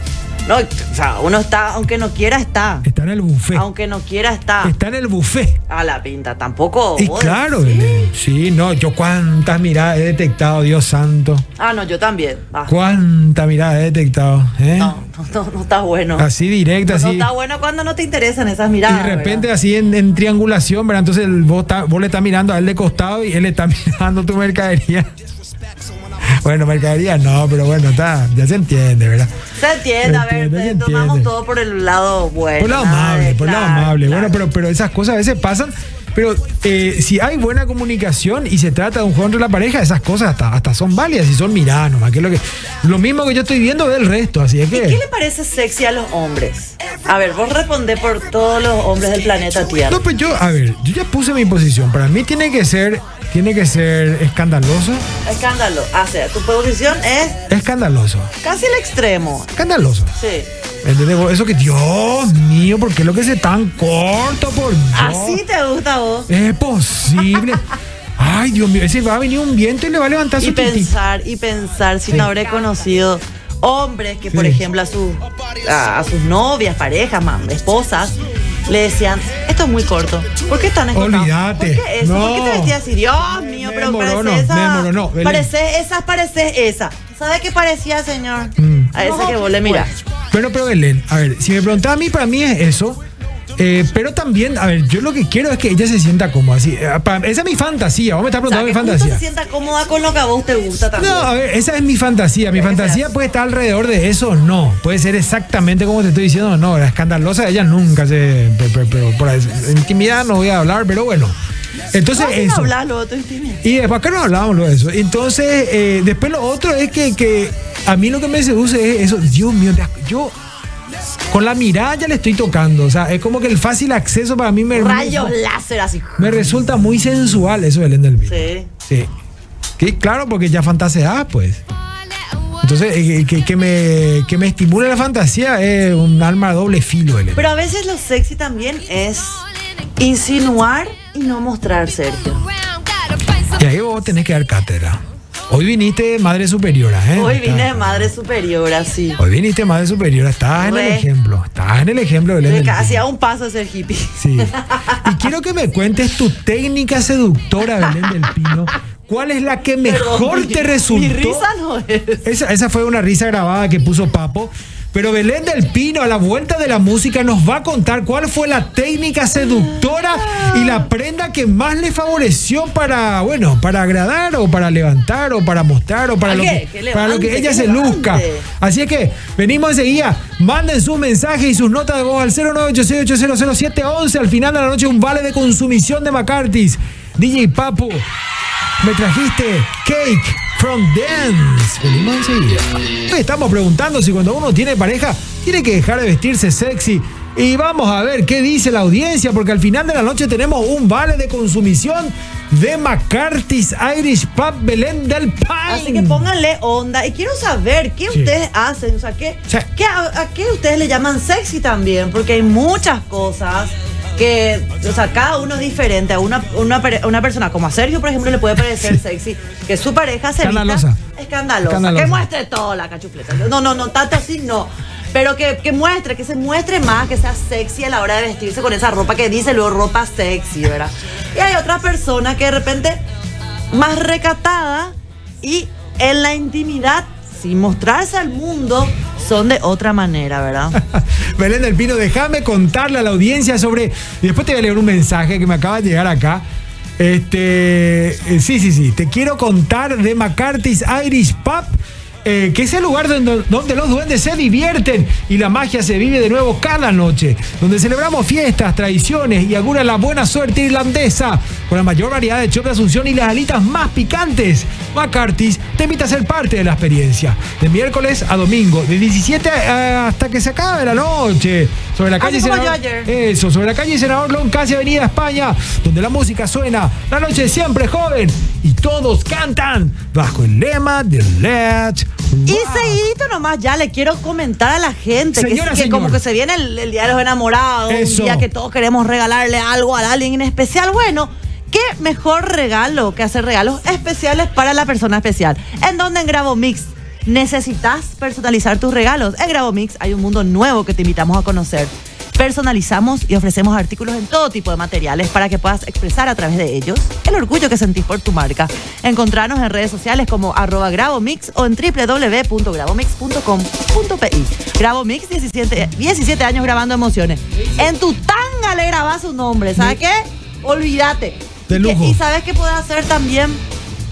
No, o sea, uno está, aunque no quiera, está. Está en el buffet. Aunque no quiera, está. Está en el buffet. A la pinta, tampoco. Y vos claro. Belén, sí, no, yo cuántas miradas he detectado, Dios santo. Ah, no, yo también. Ah, Cuántas miradas he detectado, ¿eh? no, no, no, no está bueno. Así directa, No, no así. está bueno cuando no te interesan esas Y miradas. de repente ¿verdad? así en, en triangulación, ¿verdad? Entonces vos, está- vos le estás mirando a él de costado y él le está [LAUGHS] mirando tu mercadería. Bueno, mercadería no, pero bueno, está, ya se entiende, ¿verdad? Se entiende, a ver, te- tomamos entiende. todo por el lado bueno. Por lado nada amable, por lado claro, amable. Bueno, pero, pero esas cosas a veces pasan. Pero eh, si hay buena comunicación y se trata de un juego entre la pareja, esas cosas hasta, hasta son válidas y son miradas nomás. Que es lo, que, lo mismo que yo estoy viendo del resto, así es ¿Y qué que. le parece sexy a los hombres? A ver, vos respondés por todos los hombres del planeta Tierra. No, pues yo, a ver, yo ya puse mi posición. Para mí tiene que ser, tiene que ser escandaloso. Escándalo. Ah, O sea, tu posición es Escandaloso. casi el extremo. Escandaloso. Sí. ¿Entendés? Eso que, Dios mío, ¿por qué lo que se tan corto por Dios? Así te gusta a vos. Es posible. [LAUGHS] Ay, Dios mío, ese va a venir un viento y le va a levantar Y su tití. pensar, y pensar si Sí. no habré conocido hombres que, por ejemplo, a, sus a, a sus novias, parejas, mam, esposas, le decían, esto es muy corto. ¿Por qué tan escotado? Olvídate. ¿Por qué eso? ¿Por qué No. te vestías así? Dios mío, Me pero morono, parece esa. morono. Parece esa, parece esa. ¿Sabe qué parecía, señor? Mm. A ese que vos le mirás. Bueno, pero Belén, a ver, si me preguntaba a mí, para mí es eso. Eh, pero también, a ver, yo lo que quiero es que ella se sienta cómoda. Así, eh, para- esa es mi fantasía. Vos me estás O sea, preguntando que mi justo se fantasía. sienta cómoda con lo que a vos te gusta también. No, a ver, esa es mi fantasía. Mi fantasía puede estar alrededor de eso no. Puede ser exactamente como te estoy diciendo, no. La escandalosa ella nunca se. Pero, pero- por intimidad no voy a hablar, pero bueno. Entonces, ¿Cómo no eso. hablas luego de? Y después acá no hablábamos de eso. Entonces, eh, después lo otro es que, que a mí lo que me seduce es eso. Dios mío, yo con la mirada ya le estoy tocando. O sea, es como que el fácil acceso para mí me, Rayos láser así. me resulta muy sensual eso, Belén del Pino. Sí. Sí. Que, claro, porque ya fantaseás, pues. Entonces, eh, que, que me, que me estimule la fantasía es un alma a doble filo, Belén. Pero a veces lo sexy también es insinuar y no mostrar, Sergio. Y ahí vos tenés que dar cátedra. Hoy viniste madre superiora, ¿eh? Hoy vine de madre superior así. Hoy viniste madre superiora, estás en el Re. ejemplo, estás en el ejemplo Belén De del casi Pino. a un paso de ser hippie. Sí. Y quiero que me cuentes tu técnica seductora, Belén del Pino. ¿Cuál es la que mejor mi- te resultó? Mi risa no es. Esa, esa fue una risa grabada que puso Papo. Pero Belén del Pino, a la vuelta de la música, nos va a contar cuál fue la técnica seductora y la prenda que más le favoreció para, bueno, para agradar o para levantar o para mostrar o para, ¿A lo que, Que para lo que levante, ella que se luzca. Así es que venimos enseguida. Manden sus mensajes y sus notas de voz al 0986800711. Al final de la noche, un vale de consumición de McCarthy's. DJ Papu, me trajiste cake from dance. Venimos enseguida. Hoy Estamos preguntando si cuando uno tiene pareja, tiene que dejar de vestirse sexy. Y vamos a ver qué dice la audiencia, porque al final de la noche tenemos un vale de consumición de McCarthy's Irish Pub Belén del Pine. Así que pónganle onda. Y quiero saber qué Sí. ustedes hacen. O sea, ¿qué, Sí. qué- a, a qué ustedes le llaman sexy también? Porque hay muchas cosas que, o sea, cada uno es diferente. A una, una, una persona como a Sergio, por ejemplo, le puede parecer sexy que su pareja se vista Escandalosa. escandalosa. Que muestre toda la cachufleta. No, no, no, tanto así no. Pero que, que muestre, que se muestre más, que sea sexy a la hora de vestirse con esa ropa que dice luego ropa sexy, ¿verdad? Y hay otra persona que de repente más recatada y en la intimidad, sin mostrarse al mundo, son de otra manera, ¿verdad? [LAUGHS] Belén del Pino, déjame contarle a la audiencia sobre. Después te voy a leer un mensaje que me acaba de llegar acá. Este. eh, sí, sí, sí. Te quiero contar de McCarthy's Irish Pub. eh, que es el lugar donde, donde los duendes se divierten y la magia se vive de nuevo cada noche, donde celebramos fiestas, tradiciones y augura la buena suerte irlandesa. Con la mayor variedad de chop de Asunción y las alitas más picantes. McCarthy's te invita a ser parte de la experiencia. De miércoles a domingo, de 17 a- hasta que se acabe la noche. Sobre la calle Senador-. Eso, sobre la calle Senador Long, casi Avenida España, donde la música suena, la noche siempre joven y todos cantan bajo el lema de Let's Y Rock. seguidito nomás, ya le quiero comentar a la gente que, sí, como que se viene el, el Día de los Enamorados, Eso. un día que todos queremos regalarle algo a alguien en especial. Bueno, ¿qué mejor regalo que hacer regalos especiales para la persona especial? En donde en Grabo Mix necesitas personalizar tus regalos. En Grabo Mix hay un mundo nuevo que te invitamos a conocer. Personalizamos y ofrecemos artículos en todo tipo de materiales para que puedas expresar a través de ellos el orgullo que sentís por tu marca. Encontrarnos en redes sociales como arroba grabomix o en www.grabomix.com.pi. Grabomix, 17, 17 años grabando emociones. En tu tanga le grabas su nombre, ¿sabes qué? Olvídate. De Y que- lujo. Y sabes que puedes hacer también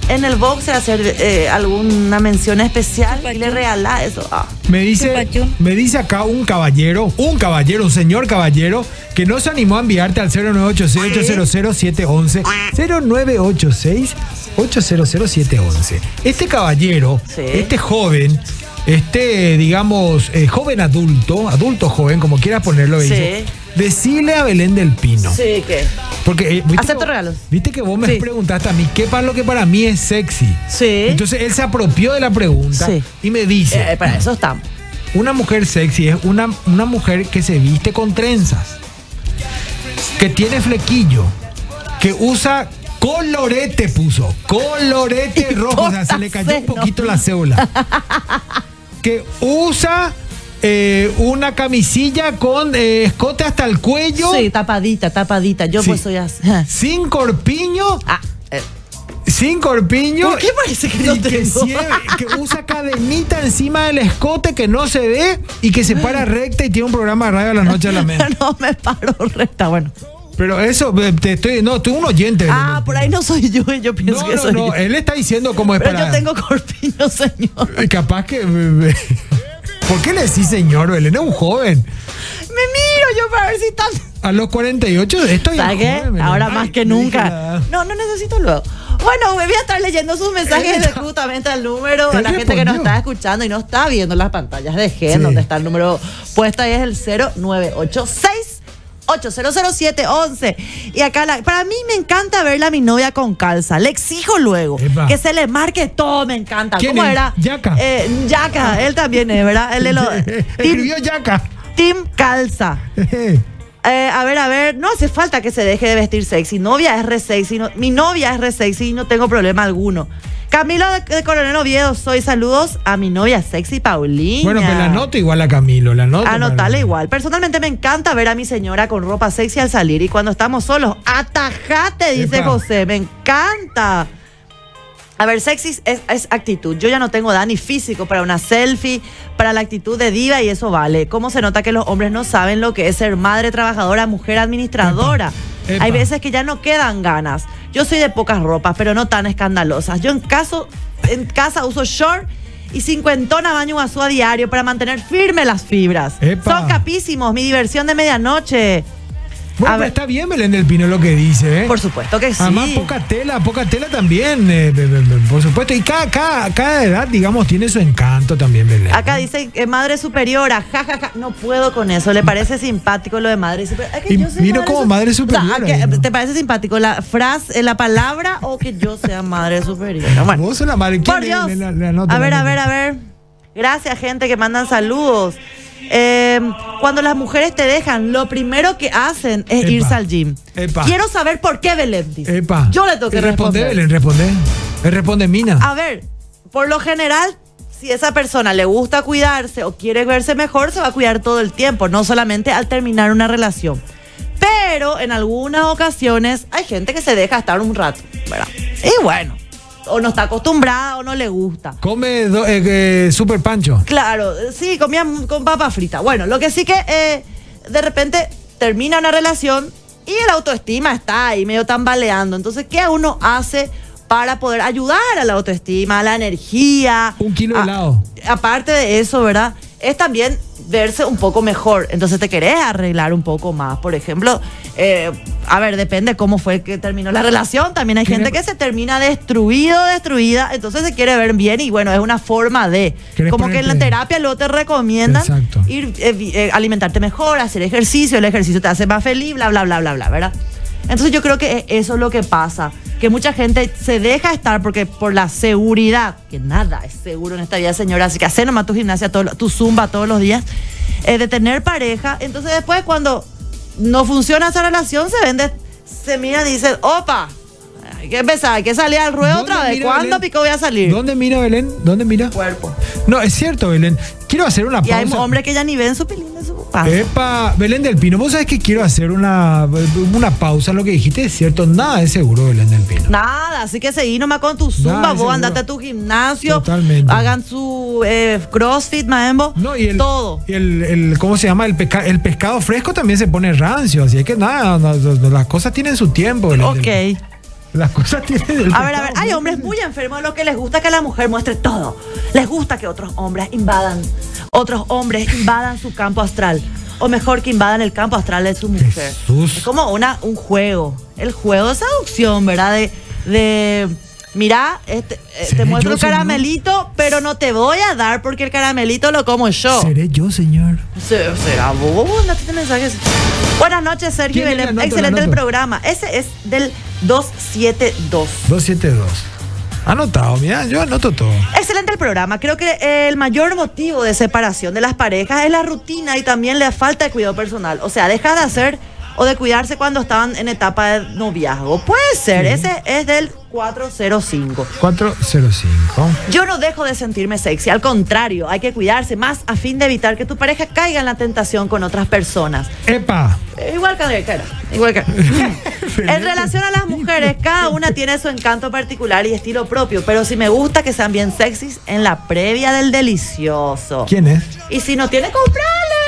en el boxer, hacer eh, alguna mención especial y le regalás eso. Ah. Me dice, me dice acá un caballero, un caballero, un señor caballero, que no se animó a enviarte al 0986-800-711. 0986-800-711. Este caballero, Sí. este joven, este, digamos, eh, joven adulto, adulto joven, como quieras ponerlo, Sí. dice, decile a Belén del Pino. Sí, que. Porque, eh, ¿viste Acepto que- regalos. Viste que vos me Sí. preguntaste a mí, ¿qué para lo que para mí es sexy? Sí. Entonces él se apropió de la pregunta Sí. y me dice, Eh, para eso estamos. una mujer sexy es una, una mujer que se viste con trenzas, que tiene flequillo, que usa colorete, puso, colorete [LAUGHS] rojo, o sea, se le cayó un poquito la cédula. [LAUGHS] que usa eh, una camisilla con eh, escote hasta el cuello, Sí, tapadita, tapadita. Yo Sí. pues soy así. [LAUGHS] sin corpiño, Ah, eh, sin corpiño. ¿Por qué parece que no que, que usa cadenita encima del escote que no se ve y que se para recta y tiene un programa de radio a [LAUGHS] la noche a la mente. no me paro recta. Bueno. Pero eso, eh, te estoy, no, tú un oyente. Ah, por ahí no soy yo. [LAUGHS] Yo pienso No, que no, soy no, yo. él está diciendo cómo es Pero para... yo tengo corpiño, [LAUGHS] señor. Eh, Capaz que... ¿Por qué le decís señor, Belén? Es un joven. Me miro yo para ver si están. A los 48 estoy ¿Sabes qué? joven. Ahora Ay, más que nunca. No, no necesito luego. Bueno, me voy a estar leyendo sus mensajes de justamente al número a la gente que nos está escuchando y no está viendo las pantallas de Gen, Sí. donde está el número puesto ahí es el 0986 8000711. Y acá, la- para mí me encanta verla a mi novia con calza. Le exijo luego Epa. que se le marque todo, me encanta. ¿Quién ¿Cómo es? era? Yaca. Eh, Yaca, él también es, ¿verdad? Él [LAUGHS] de lo, Escribió Yaca. team Calza. [LAUGHS] Eh, a ver, a ver, no hace falta que se deje de vestir sexy. Novia es re sexy. no- mi novia es re sexy y no tengo problema alguno. Camilo de, de Coronel Oviedo, soy saludos a mi novia sexy Paulina. Bueno, pero la anoto igual a Camilo, la anoto. Anotale igual. Personalmente me encanta ver a mi señora con ropa sexy al salir y cuando estamos solos. Atajate, dice Epa. José. Me encanta. A ver, sexy es, es actitud. Yo ya no tengo edad ni físico para una selfie, para la actitud de diva y eso vale. ¿Cómo se nota que los hombres no saben lo que es ser madre trabajadora, mujer administradora? Epa, epa. Hay veces que ya no quedan ganas. Yo soy de pocas ropas, pero no tan escandalosas. Yo en, caso, en casa uso short y cincuentona baño azul a diario para mantener firmes las fibras. Epa. Son capísimos, mi diversión de medianoche. Bueno, pero está bien Belén del Pino lo que dice, ¿eh? Por supuesto que sí. Además, poca tela, poca tela también, eh, por supuesto. Y cada, cada, cada edad, digamos, tiene su encanto también, Belén. Acá dice eh, madre superiora, jajaja, no puedo con eso, le parece simpático lo de madre superiora. Es que yo soy como madre su- superiora, O sea, que, vino. ¿Te parece simpático la frase, eh, la palabra o que yo sea madre superiora? Bueno, Vos sos la madre. ¿quién por Dios. le- le- le anota A ver, a ver, a ver. Gracias, gente que mandan saludos. Eh, cuando las mujeres te dejan, lo primero que hacen es Epa. irse al gym. Epa. Quiero saber por qué Belén dice. Epa. Yo le tengo que responde, responder. Belén, responde. Él responde Mina. A ver, por lo general, si esa persona le gusta cuidarse o quiere verse mejor, se va a cuidar todo el tiempo, no solamente al terminar una relación. Pero en algunas ocasiones hay gente que se deja estar un rato, ¿verdad? Y bueno, o no está acostumbrada o no le gusta. Come do- eh, eh, Super Pancho. Claro, sí, comían con papa frita. Bueno, lo que sí que eh, de repente termina una relación y el autoestima está ahí medio tambaleando. Entonces, ¿qué uno hace para poder ayudar a la autoestima, a la energía? Un kilo de helado. Aparte de eso, ¿verdad? Es también verse un poco mejor. Entonces te querés arreglar un poco más. Por ejemplo, eh, a ver, depende cómo fue que terminó la relación. También hay gente que se termina destruido, destruida, entonces se quiere ver bien y bueno, es una forma de... ¿Querés Como que en la terapia luego te recomiendan Exacto. ir eh, eh, alimentarte mejor, hacer ejercicio, el ejercicio te hace más feliz, bla, bla, bla, bla, bla, ¿verdad? Entonces yo creo que eso es lo que pasa, que mucha gente se deja estar porque por la seguridad, que nada es seguro en esta vida, señora, así que hacer nomás tu gimnasia, todo, tu zumba todos los días, eh, de tener pareja, entonces después cuando no funciona esa relación, se vende, se miran y dicen, opa, hay que empezar, hay que salir al ruedo ¿Dónde otra vez, mira, ¿cuándo Belén? pico voy a salir? ¿Dónde mira Belén? ¿Dónde mira? Cuerpo. No, es cierto, Belén. Quiero hacer una Y hay pausa. hombres que ya ni ven su pilín de su panza. Epa, Belén del Pino, vos sabés que quiero hacer una, una pausa. Lo que dijiste es cierto, nada es seguro, Belén del Pino. Nada, así que seguí nomás con tu zumba, Nada, vos andate a tu gimnasio, Totalmente. hagan su eh, crossfit, maembo, No, y el, todo. y el, el- ¿cómo se llama? El, peca- el pescado fresco también se pone rancio, así que nada, las cosas tienen su tiempo. Belén del Ok. Pino. Las cosas tienen el A ver, a ver, hay hombres muy enfermos a los que les gusta que la mujer muestre todo. Les gusta que otros hombres invadan, otros hombres invadan su campo astral. O mejor, que invadan el campo astral de su mujer. Jesús. Es como una, un juego. El juego de seducción, ¿verdad? De, de mira, este, eh, te ¿Seré muestro un señor? caramelito, pero no te voy a dar porque el caramelito lo como yo. ¿Seré yo, señor? Se- ¿Será bobo? Mándate este mensaje. Buenas noches, Sergio Excelente el programa. Ese es del 272. 272. Anotado, mira, yo anoto todo. Excelente el programa. Creo que el mayor motivo de separación de las parejas es la rutina y también la falta de cuidado personal. O sea, dejar de hacer o de cuidarse cuando estaban en etapa de noviazgo. Puede ser, ese es del 405. 405. Yo no dejo de sentirme sexy, al contrario, hay que cuidarse más a fin de evitar que tu pareja caiga en la tentación con otras personas. Epa. Eh, Igual que cara, igual que. [LAUGHS] en relación a las mujeres, cada una tiene su encanto particular y estilo propio, pero si me gusta que sean bien sexys en la previa del delicioso. ¿Quién es? Y si no tiene, comprale.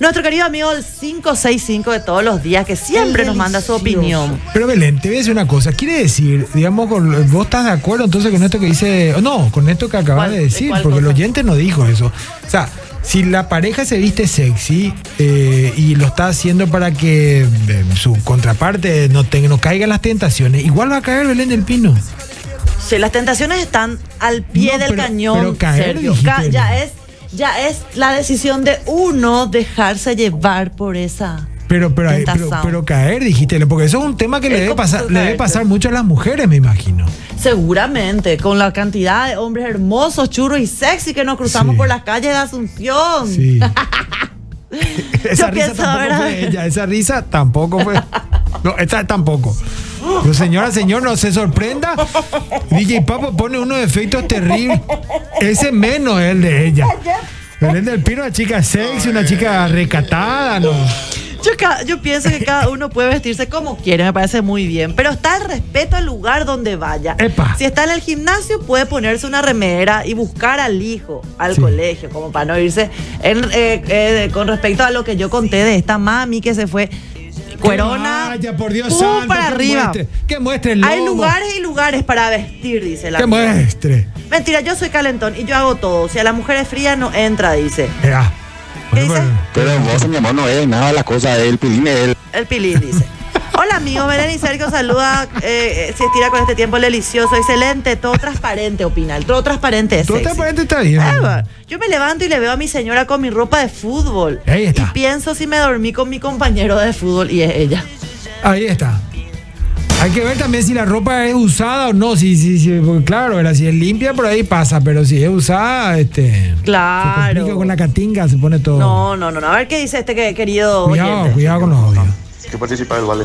Nuestro querido amigo el 565 de todos los días, que siempre nos manda su opinión. Pero Belén, te voy a decir una cosa. Quiere decir, digamos, con- vos estás de acuerdo entonces con esto que dice. No, con esto que acabas de ¿De decir, porque el oyente no dijo eso. O sea, si la pareja se viste sexy eh, y lo está haciendo para que eh, su contraparte no, tenga, no caiga en las tentaciones, igual va a caer Belén del Pino. Si las tentaciones están al pie No, del pero- cañón, pero caer, Sergio, dijiste, ya es, ya es la decisión de uno dejarse llevar por esa. Pero, pero, pero, Tentación. pero caer, dijiste, porque eso es un tema que le debe, pasar, le debe pasar mucho a las mujeres, me imagino. Seguramente, con la cantidad de hombres hermosos, churros y sexy que nos cruzamos Sí. por las calles de Asunción. Sí. [LAUGHS] esa risa pienso, tampoco fue ella, esa risa tampoco fue. [LAUGHS] No, esta tampoco. Pero señora, señor, no se sorprenda. DJ Papo pone unos efectos terribles. Ese menos es el de ella. Belén del Pino, una chica sexy, una chica recatada, ¿no? Yo, yo pienso que cada uno puede vestirse como quiere, me parece muy bien. Pero está el respeto al lugar donde vaya. Epa. Si está en el gimnasio, puede ponerse una remera y buscar al hijo al Sí. colegio, como para no irse. En- eh, eh, con respecto a lo que yo conté de esta mami que se fue cuerona. Vaya, por Dios santo, para que arriba. muestre, que muestre el Hay lugares y lugares para vestir, dice la Que amiga. muestre. Mentira, yo soy calentón y yo hago todo. Si a la mujer es fría, no entra, dice. Ya. ¿Qué dice? Pero vos, mi amor, no es nada la cosa del pilín de él. El pilín dice. Hola amigos, Belén y Sergio saluda, eh, eh, se estira con este tiempo delicioso, excelente, todo transparente, opina, el todo transparente es Todo sexy. transparente está bien. Ah. Yo me levanto y le veo a mi señora con mi ropa de fútbol. Ahí está. Y pienso si me dormí con mi compañero de fútbol y es ella. Ahí está. Hay que ver también si la ropa es usada o no. Si, si, porque claro, ¿verdad? si es limpia, por ahí pasa, pero si es usada, este. Claro. Se complica con la catinga, se pone todo. No, no, no, no. A ver qué dice este que- querido cuidado, oyente. cuidado con los audios. Que participar del vale.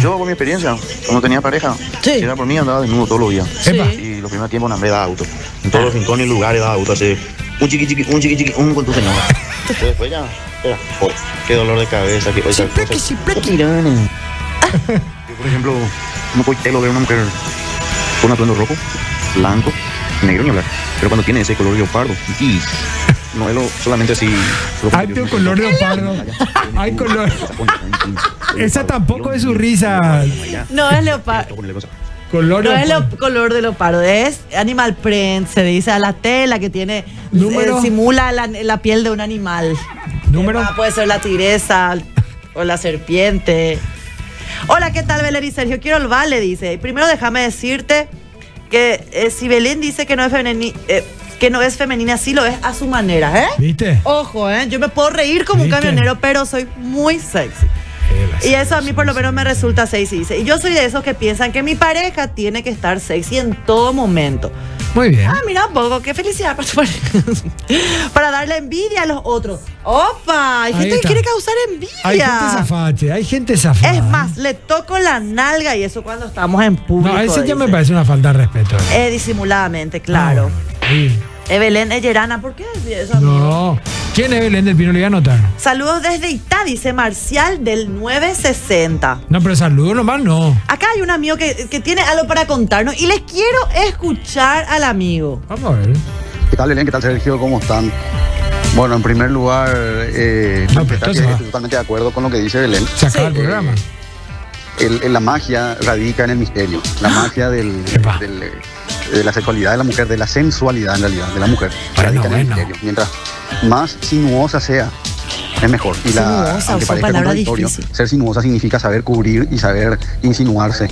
Yo, por mi experiencia, cuando tenía pareja, Sí. era por mí, andaba desnudo todos los días. Sí. Y los primeros tiempos andé daba auto. En todos los rincones y lugares daba auto. Así, un chiqui chiqui, un chiqui chiqui, un con tu señora. Después ya, era, qué dolor de cabeza, qué cosa. Yo, por ejemplo, no puedo telo ver una mujer con atuendo rojo, blanco, negro ni hablar. Pero cuando tiene ese color leopardo, y no es lo, solamente así. porque tu color leopardo. Hay color. Esa tampoco es su risa. No es leopardo. Color no es lo, color de leopardo, es animal print, se dice a la tela que tiene, Número. eh, simula la, la piel de un animal. Número. Ah, puede ser la tigresa o la serpiente. Hola, ¿qué tal, Belén y Sergio? Quiero el vale, dice. Primero déjame decirte que eh, si Belén dice que no es femenina, que no es femenina, sí lo es a su manera, ¿eh? ¿Viste? Ojo, ¿eh? Yo me puedo reír como un camionero, pero soy muy sexy. Y eso a mí por lo menos me resulta sexy, dice. Y yo soy de esos que piensan que mi pareja tiene que estar sexy en todo momento. Muy bien. Ah, mira un poco, qué felicidad para tu pareja. para darle envidia a los otros. ¡Opa! Hay Ahí gente que quiere causar envidia. Hay gente zafache, hay gente zafada. Es más, le toco la nalga y eso cuando estamos en público. No, eso ya me parece una falta de respeto. Eh, disimuladamente, claro. No, sí. Evelyn Ellerana, ¿por qué decís eso, amigo? No. ¿Quién es Belén del Pino? Le voy a anotar. Saludos desde Itá, dice Marcial del 960. No, pero saludos nomás no. Acá hay un amigo que, que tiene algo para contarnos y les quiero escuchar al amigo. Vamos a ver. ¿Qué tal, Belén? ¿Qué tal, Sergio? ¿Cómo están? Bueno, en primer lugar, eh, No, pero estoy totalmente de acuerdo con lo que dice Belén. Se acaba Sí. el programa. El- el- la magia radica en el misterio. La magia del, Epa. del, eh, de la sexualidad de la mujer, de la sensualidad en realidad de la mujer. Bueno, radica en el bueno. Mientras más sinuosa sea, es mejor. Y la, Sinuosa, aunque parezca contradictorio, difícil. ser sinuosa significa saber cubrir y saber insinuarse.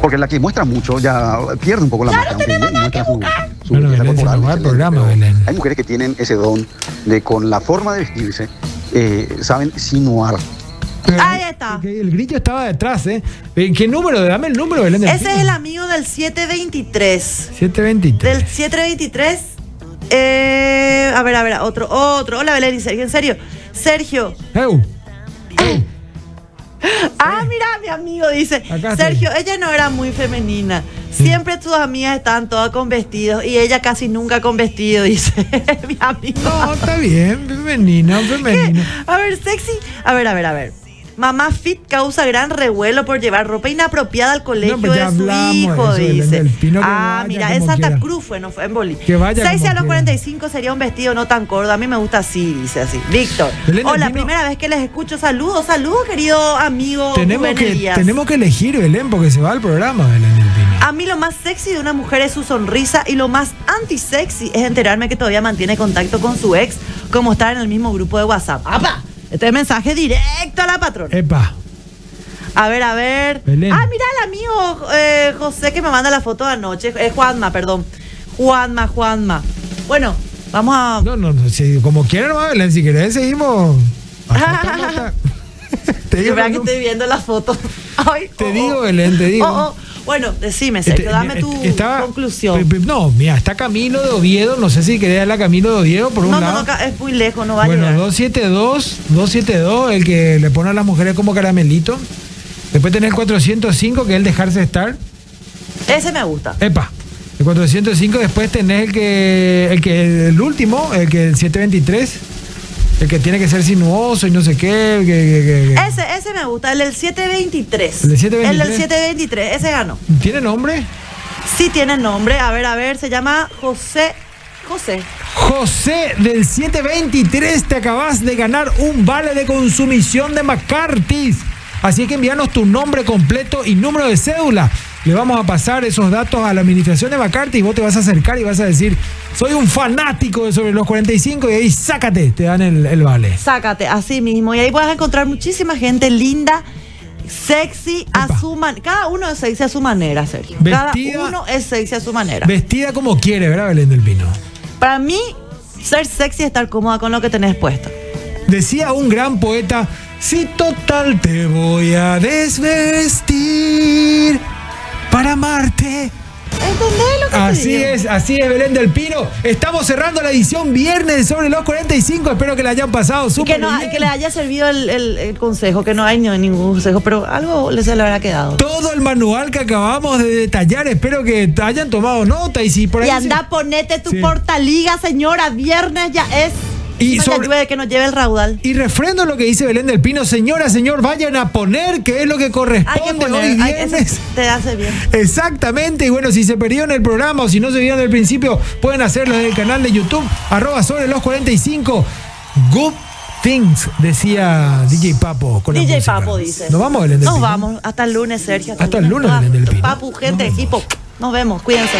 Porque la que muestra mucho ya pierde un poco la aunque muestra su, su corporal, el programa, Belén. Hay mujeres que tienen ese don de con la forma de vestirse, eh, saben sinuar. Ahí está. El grillo estaba detrás, ¿eh? Eh, ¿Qué número? Dame el número, Belén Ese es el amigo del 723. 723. Del 723. Eh, a ver, a ver, otro, otro. Hola, Belén y Sergio. En serio. Sergio. Eu. Ah, mira, mi amigo dice. Acá estoy. Sergio, ella no era muy femenina. Siempre tus amigas están todas con vestidos y ella casi nunca con vestido, [LAUGHS] dice mi amigo. No, está bien. Femenino, femenino. A ver, sexy. A ver, a ver, a ver. Mamá Fit causa gran revuelo por llevar ropa inapropiada al colegio No, de su hijo, de eso, Belén dice. ah, vaya mira, en Santa quiera. Cruz fue, no fue en Bolivia. Que vaya 6 como a los quiera. 45 sería un vestido no tan gordo. A mí me gusta así, dice así. Víctor. Hola, Pino. primera vez que les escucho. Saludos, saludos, querido amigo Tenemos Rubén que, Elías. tenemos que elegir, Belén, porque se va al programa, Belén del Pino. A mí lo más sexy de una mujer es su sonrisa y lo más anti-sexy es enterarme que todavía mantiene contacto con su ex, como estar en el mismo grupo de WhatsApp. ¡Apa! Este es mensaje directo a la patrona. Epa. A ver, a ver. Belén. Ah, mira el amigo eh, José que me manda la foto de anoche. Es Juanma, perdón. Juanma, Juanma. Bueno, vamos a. No, no, no. si- como quieran, nomás, Belén, si querés, seguimos. [LAUGHS] Te digo, que no- estoy viendo la foto. [LAUGHS] Ay, Te oh, digo, oh. Belén, te digo. Oh, oh. Bueno, decime, Sergio, Este, dame eh, tu conclusión. No, mira, está Camilo de Oviedo. No sé si querés darle a Camilo de Oviedo por un No, no, lado. no, ca- es muy lejos, no va a bueno, llegar. 272, 272, el que le pone a las mujeres como caramelito. Después tenés el 405, que es el dejarse estar. Ese me gusta. Epa. El 405, después tenés el que, el que, el último, el que el 723, el que tiene que ser sinuoso y no sé qué. que- que- que- Ese, ese me gusta, el del 723. ¿El del 723? El del 723, ese ganó. ¿Tiene nombre? Sí tiene nombre, a ver, a ver, se llama José. José. José del 723, te acabas de ganar un vale de consumición de McCarthy's. Así que envíanos tu nombre completo y número de cédula. Le vamos a pasar esos datos a la administración de McCarthy y vos te vas a acercar y vas a decir, soy un fanático de sobre los 45 y ahí sácate, te dan el, el vale. Sácate, así mismo. Y ahí vas a encontrar muchísima gente linda, sexy, a su manera. Cada uno es sexy a su manera, Sergio. Vestida- Cada uno es sexy a su manera. Vestida como quiere, ¿verdad, Belén del Pino? Para mí, ser sexy es estar cómoda con lo que tenés puesto. Decía un gran poeta, si total te voy a desvestir para amarte. ¿Entendés lo que te Así digo? es, así es Belén del Pino. Estamos cerrando la edición viernes sobre los 45. Espero que la hayan pasado súper que, no, bien. que le haya servido el, el- el consejo, que no hay ni- ningún consejo, pero algo le se le habrá quedado. Todo el manual que acabamos de detallar, espero que hayan tomado nota y si por ahí... Y se- anda, ponete tu Sí. portaliga, señora. Viernes ya es. Y no sobre- ya llueve que nos lleve el raudal. Y refrendo lo que dice Belén del Pino, señora, señor, vayan a poner que es lo que Hay que corresponde poner. hoy hay- eso viernes. te hace bien. Exactamente, y bueno, si se perdieron el programa o si no se vieron del principio, pueden hacerlo en el canal de YouTube, arroba sobre los 45. Good Things, decía DJ Papo con DJ. Papo dice. Nos vamos, Belén del Nos Pino? vamos. Hasta el lunes, Sergio. Hasta el lunes, Belén del Pino. Papu, gente, equipo. Nos vemos. Cuídense.